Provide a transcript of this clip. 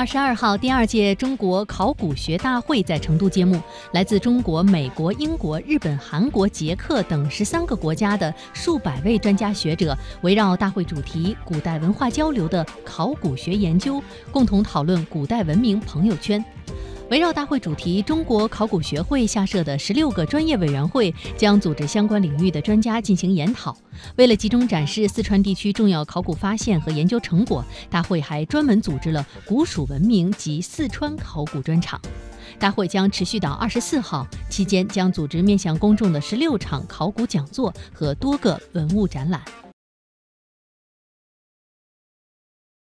二十二号，第二届中国考古学大会在成都揭幕。来自中国、美国、英国、日本、韩国、捷克等十三个国家的数百位专家学者，围绕大会主题“古代文化交流的考古学研究”，共同讨论古代文明朋友圈。围绕大会主题，中国考古学会下设的十六个专业委员会将组织相关领域的专家进行研讨。为了集中展示四川地区重要考古发现和研究成果，大会还专门组织了古蜀文明及四川考古专场。大会将持续到二十四号，期间将组织面向公众的十六场考古讲座和多个文物展览。